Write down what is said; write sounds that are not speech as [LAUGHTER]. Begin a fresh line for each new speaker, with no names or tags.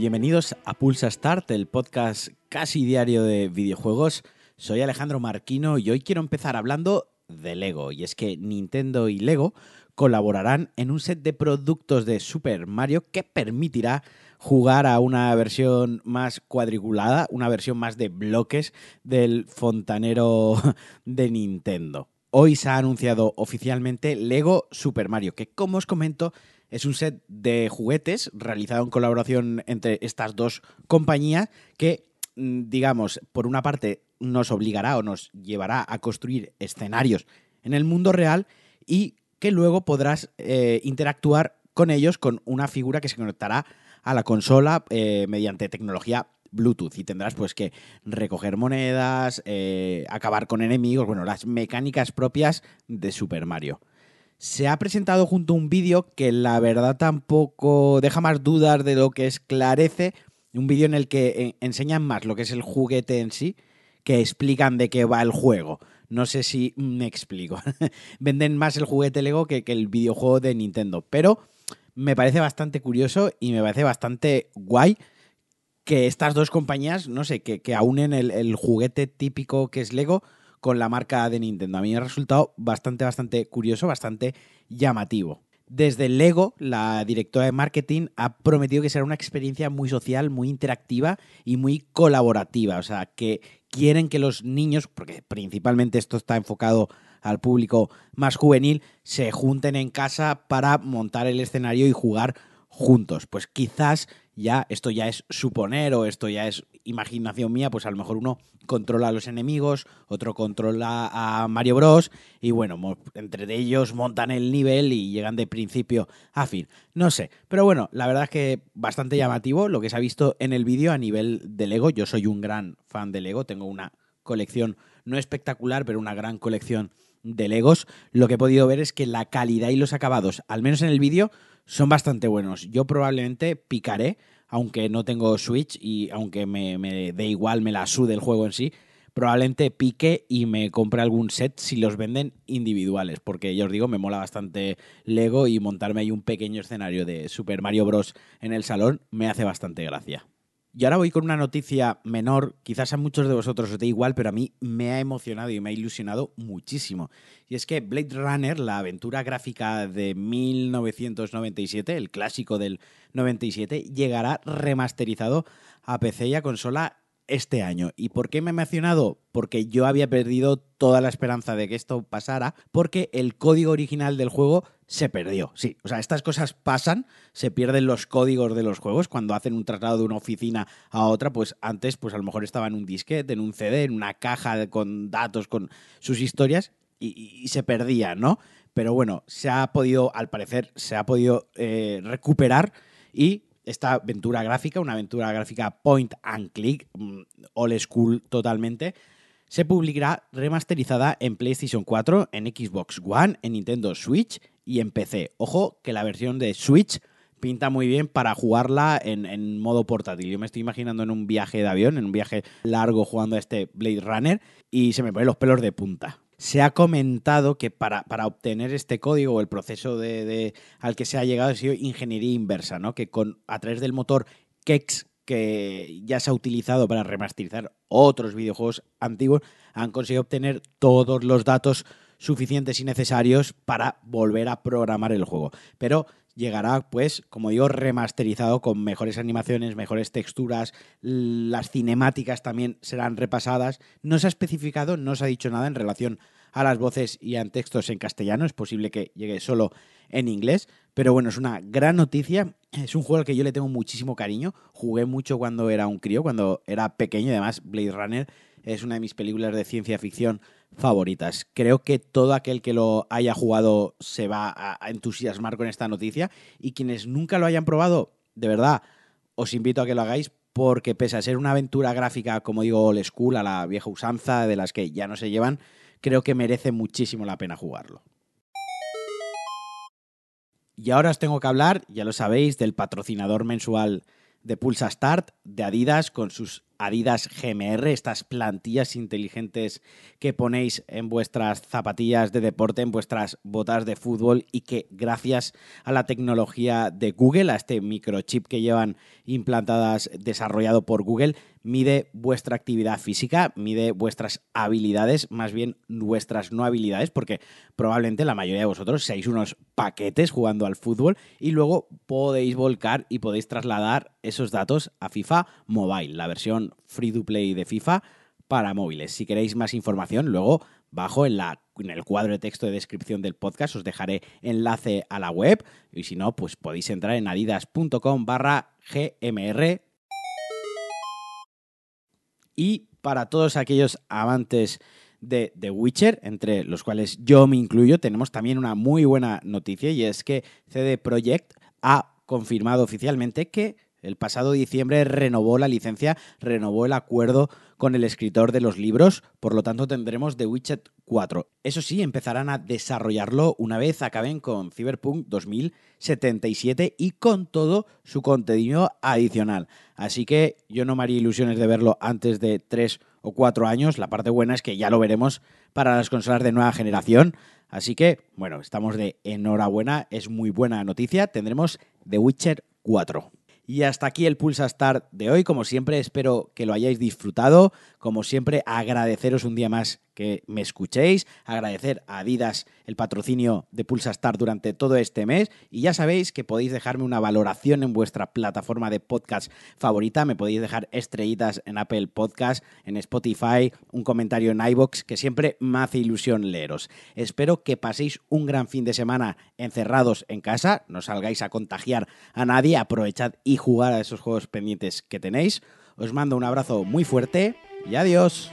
Bienvenidos a Pulsa Start, el podcast casi diario de videojuegos. Soy Alejandro Marquino y hoy quiero empezar hablando de Lego. Y es que Nintendo y Lego colaborarán en un set de productos de Super Mario que permitirá jugar a una versión más cuadriculada, una versión más de bloques del fontanero [LAUGHS] de Nintendo. Hoy se ha anunciado oficialmente Lego Super Mario, que como os comento es un set de juguetes realizado en colaboración entre estas dos compañías que, mm, digamos, por una parte nos obligará o nos llevará a construir escenarios en el mundo real y que luego podrás eh, interactuar con ellos con una figura que se conectará a la consola eh, mediante tecnología Bluetooth y tendrás pues que recoger monedas, eh, acabar con enemigos, bueno, las mecánicas propias de Super Mario. Se ha presentado junto a un vídeo que la verdad tampoco deja más dudas de lo que esclarece, un vídeo en el que enseñan más lo que es el juguete en sí, que explican de qué va el juego. No sé si me explico. [LAUGHS] Venden más el juguete Lego que, que el videojuego de Nintendo, pero me parece bastante curioso y me parece bastante guay que estas dos compañías, no sé, que, que aunen el, el, juguete típico que es Lego con la marca de Nintendo. A mí me ha resultado bastante, bastante curioso, bastante llamativo. Desde Lego, la directora de marketing ha prometido que será una experiencia muy social, muy interactiva y muy colaborativa. O sea, que quieren que los niños, porque principalmente esto está enfocado al público más juvenil, se junten en casa para montar el escenario y jugar juntos. Pues quizás ya esto ya es suponer o esto ya es imaginación mía, pues a lo mejor uno controla a los enemigos, otro controla a Mario Bros. Y bueno, entre ellos montan el nivel y llegan de principio a fin. No sé, pero bueno, la verdad es que bastante llamativo lo que se ha visto en el vídeo a nivel de Lego. Yo soy un gran fan de Lego, tengo una colección no espectacular, pero una gran colección de Legos. Lo que he podido ver es que la calidad y los acabados, al menos en el vídeo, son bastante buenos. Yo probablemente picaré, aunque no tengo Switch y aunque me, me dé igual, me la sude el juego en sí, probablemente pique y me compre algún set si los venden individuales, porque ya os digo, me mola bastante Lego y montarme ahí un pequeño escenario de Super Mario Bros. en el salón me hace bastante gracia. Y ahora voy con una noticia menor, quizás a muchos de vosotros os dé igual, pero a mí me ha emocionado y me ha ilusionado muchísimo. Y es que Blade Runner, la aventura gráfica de 1997, el clásico del 97, llegará remasterizado a PC y a consola este año. ¿Y por qué me he mencionado? Porque yo había perdido toda la esperanza de que esto pasara, porque el código original del juego se perdió. Sí, o sea, estas cosas pasan, se pierden los códigos de los juegos cuando hacen un traslado de una oficina a otra, pues antes pues a lo mejor estaba en un disquete, en un CD, en una caja con datos, con sus historias y, se perdía, ¿no? Pero bueno, se ha podido, al parecer, se ha podido eh, recuperar y esta aventura gráfica, una aventura gráfica point and click, mm, old school totalmente, se publicará remasterizada en PlayStation 4, en Xbox One, en Nintendo Switch y en PC. Ojo que la versión de Switch pinta muy bien para jugarla en, en, modo portátil. Yo me estoy imaginando en un viaje de avión, en un viaje largo jugando a este Blade Runner y se me ponen los pelos de punta se ha comentado que para, para obtener este código o el proceso de, de, al que se ha llegado ha sido ingeniería inversa, ¿no? Que con, a través del motor Kex que ya se ha utilizado para remasterizar otros videojuegos antiguos, han conseguido obtener todos los datos suficientes y necesarios para volver a programar el juego. Pero llegará, pues, como digo, remasterizado con mejores animaciones, mejores texturas, las cinemáticas también serán repasadas. No se ha especificado, no se ha dicho nada en relación a las voces y a textos en castellano, es posible que llegue solo en inglés, pero bueno, es una gran noticia, es un juego al que yo le tengo muchísimo cariño, jugué mucho cuando era un crío, cuando era pequeño, además Blade Runner es una de mis películas de ciencia ficción favoritas. Creo que todo aquel que lo haya jugado se va a entusiasmar con esta noticia y quienes nunca lo hayan probado, de verdad, os invito a que lo hagáis porque pese a ser una aventura gráfica, como digo, old school, a la vieja usanza de las que ya no se llevan, creo que merece muchísimo la pena jugarlo. Y ahora os tengo que hablar, ya lo sabéis, del patrocinador mensual de Pulsa Start, de Adidas, con sus Adidas GMR, estas plantillas inteligentes que ponéis en vuestras zapatillas de deporte, en vuestras botas de fútbol y que gracias a la tecnología de Google, a este microchip que llevan implantadas desarrollado por Google, mide vuestra actividad física, mide vuestras habilidades, más bien vuestras no habilidades, porque probablemente la mayoría de vosotros seáis unos paquetes jugando al fútbol y luego podéis volcar y podéis trasladar esos datos a FIFA Mobile, la versión free to play de FIFA para móviles. Si queréis más información, luego bajo en, la, en el cuadro de texto de descripción del podcast os dejaré enlace a la web y si no, pues podéis entrar en adidas.com barra gmr y para todos aquellos amantes de The Witcher, entre los cuales yo me incluyo, tenemos también una muy buena noticia y es que CD Projekt ha confirmado oficialmente que el pasado diciembre renovó la licencia, renovó el acuerdo con el escritor de los libros, por lo tanto tendremos The Witcher 4. Eso sí, empezarán a desarrollarlo una vez acaben con Cyberpunk 2077 y con todo su contenido adicional. Así que yo no me haría ilusiones de verlo antes de 3 o 4 años. La parte buena es que ya lo veremos para las consolas de nueva generación. Así que, bueno, estamos de enhorabuena, es muy buena noticia. Tendremos The Witcher 4. Y hasta aquí el Pulsa Start de hoy. Como siempre, espero que lo hayáis disfrutado. Como siempre, agradeceros un día más que me escuchéis, agradecer a Adidas el patrocinio de Pulsa Start durante todo este mes y ya sabéis que podéis dejarme una valoración en vuestra plataforma de podcast favorita, me podéis dejar estrellitas en Apple Podcast, en Spotify, un comentario en iBox que siempre me hace ilusión leeros. Espero que paséis un gran fin de semana encerrados en casa, no salgáis a contagiar a nadie, aprovechad y jugar a esos juegos pendientes que tenéis. Os mando un abrazo muy fuerte y adiós.